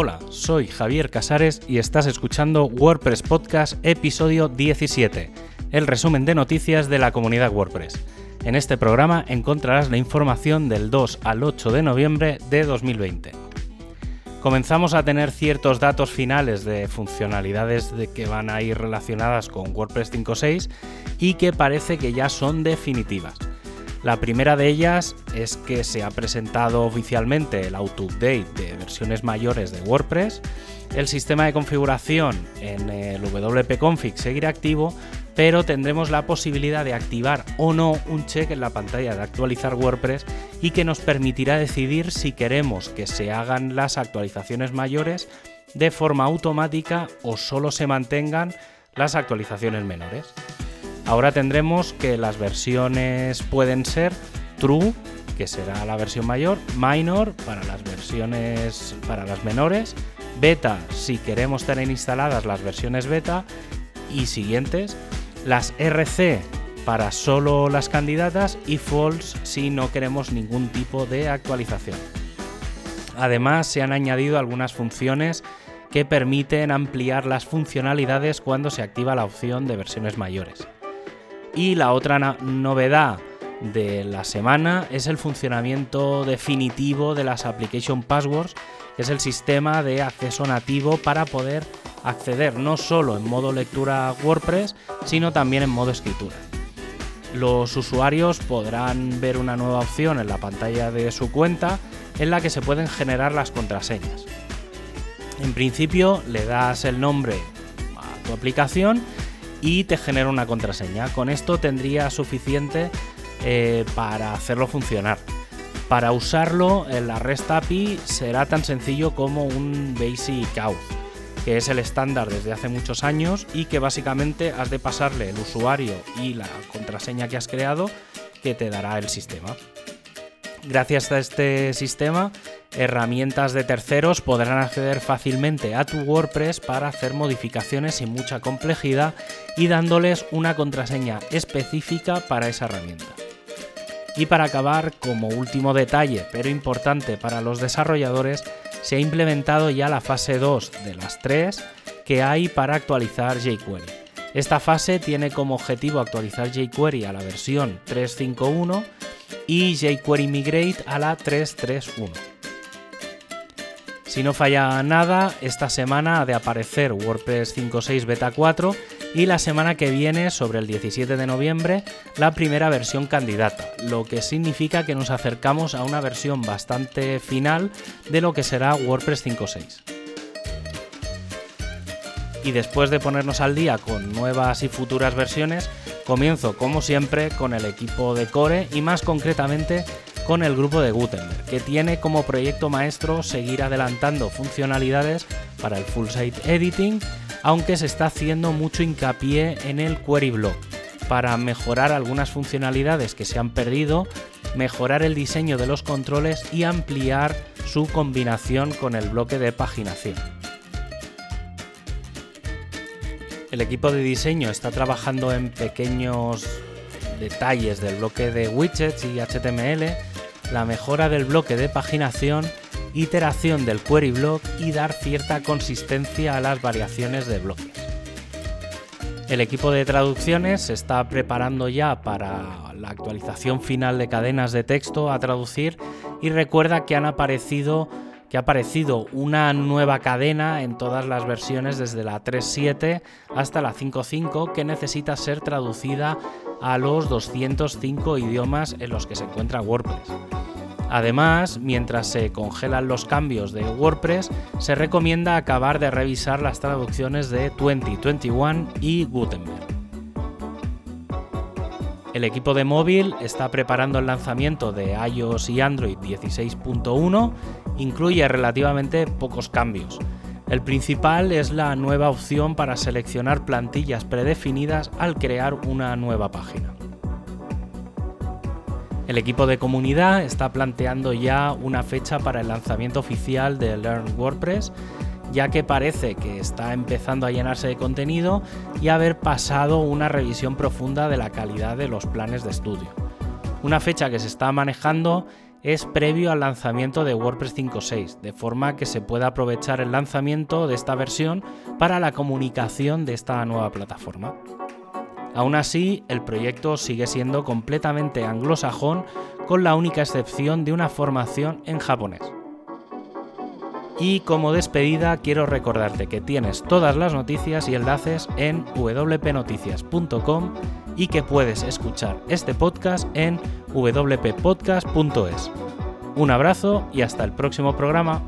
Hola, soy Javier Casares y estás escuchando WordPress Podcast episodio 17, el resumen de noticias de la comunidad WordPress. En este programa encontrarás la información del 2 al 8 de noviembre de 2020. Comenzamos a tener ciertos datos finales de funcionalidades de que van a ir relacionadas con WordPress 5.6 y que parece que ya son definitivas. La primera de ellas es que se ha presentado oficialmente el auto-update de versiones mayores de WordPress. El sistema de configuración en el wp-config seguirá activo, pero tendremos la posibilidad de activar o no un check en la pantalla de actualizar WordPress y que nos permitirá decidir si queremos que se hagan las actualizaciones mayores de forma automática o solo se mantengan las actualizaciones menores. Ahora tendremos que las versiones pueden ser true, que será la versión mayor, minor para las versiones para las menores, beta si queremos tener instaladas las versiones beta y siguientes, las RC para solo las candidatas y false si no queremos ningún tipo de actualización. Además, se han añadido algunas funciones que permiten ampliar las funcionalidades cuando se activa la opción de versiones mayores. Y la otra novedad de la semana es el funcionamiento definitivo de las Application Passwords, que es el sistema de acceso nativo para poder acceder no solo en modo lectura WordPress, sino también en modo escritura. Los usuarios podrán ver una nueva opción en la pantalla de su cuenta en la que se pueden generar las contraseñas. En principio le das el nombre a tu aplicación y te genera una contraseña. Con esto tendría suficiente eh, para hacerlo funcionar. Para usarlo, la REST API será tan sencillo como un Basic Auth, que es el estándar desde hace muchos años y que básicamente has de pasarle el usuario y la contraseña que has creado que te dará el sistema. Gracias a este sistema, herramientas de terceros podrán acceder fácilmente a tu WordPress para hacer modificaciones sin mucha complejidad y dándoles una contraseña específica para esa herramienta. Y para acabar, como último detalle, pero importante para los desarrolladores, se ha implementado ya la fase 2 de las 3 que hay para actualizar jQuery. Esta fase tiene como objetivo actualizar jQuery a la versión 3.5.1 y jQuery Migrate a la 3.3.1. Si no falla nada, esta semana ha de aparecer WordPress 5.6 Beta 4 y la semana que viene, sobre el 17 de noviembre, la primera versión candidata, lo que significa que nos acercamos a una versión bastante final de lo que será WordPress 5.6. Y después de ponernos al día con nuevas y futuras versiones, Comienzo, como siempre, con el equipo de Core y más concretamente con el grupo de Gutenberg, que tiene como proyecto maestro seguir adelantando funcionalidades para el full site editing, aunque se está haciendo mucho hincapié en el query block para mejorar algunas funcionalidades que se han perdido, mejorar el diseño de los controles y ampliar su combinación con el bloque de paginación. El equipo de diseño está trabajando en pequeños detalles del bloque de widgets y HTML, la mejora del bloque de paginación, iteración del query block y dar cierta consistencia a las variaciones de bloques. El equipo de traducciones se está preparando ya para la actualización final de cadenas de texto a traducir y recuerda que han aparecido que ha aparecido una nueva cadena en todas las versiones desde la 3.7 hasta la 5.5 que necesita ser traducida a los 205 idiomas en los que se encuentra WordPress. Además, mientras se congelan los cambios de WordPress, se recomienda acabar de revisar las traducciones de 2021 y Gutenberg. El equipo de móvil está preparando el lanzamiento de iOS y Android 16.1, incluye relativamente pocos cambios. El principal es la nueva opción para seleccionar plantillas predefinidas al crear una nueva página. El equipo de comunidad está planteando ya una fecha para el lanzamiento oficial de Learn WordPress ya que parece que está empezando a llenarse de contenido y haber pasado una revisión profunda de la calidad de los planes de estudio. Una fecha que se está manejando es previo al lanzamiento de WordPress 5.6, de forma que se pueda aprovechar el lanzamiento de esta versión para la comunicación de esta nueva plataforma. Aún así, el proyecto sigue siendo completamente anglosajón con la única excepción de una formación en japonés. Y como despedida quiero recordarte que tienes todas las noticias y enlaces en wpnoticias.com y que puedes escuchar este podcast en wppodcast.es. Un abrazo y hasta el próximo programa.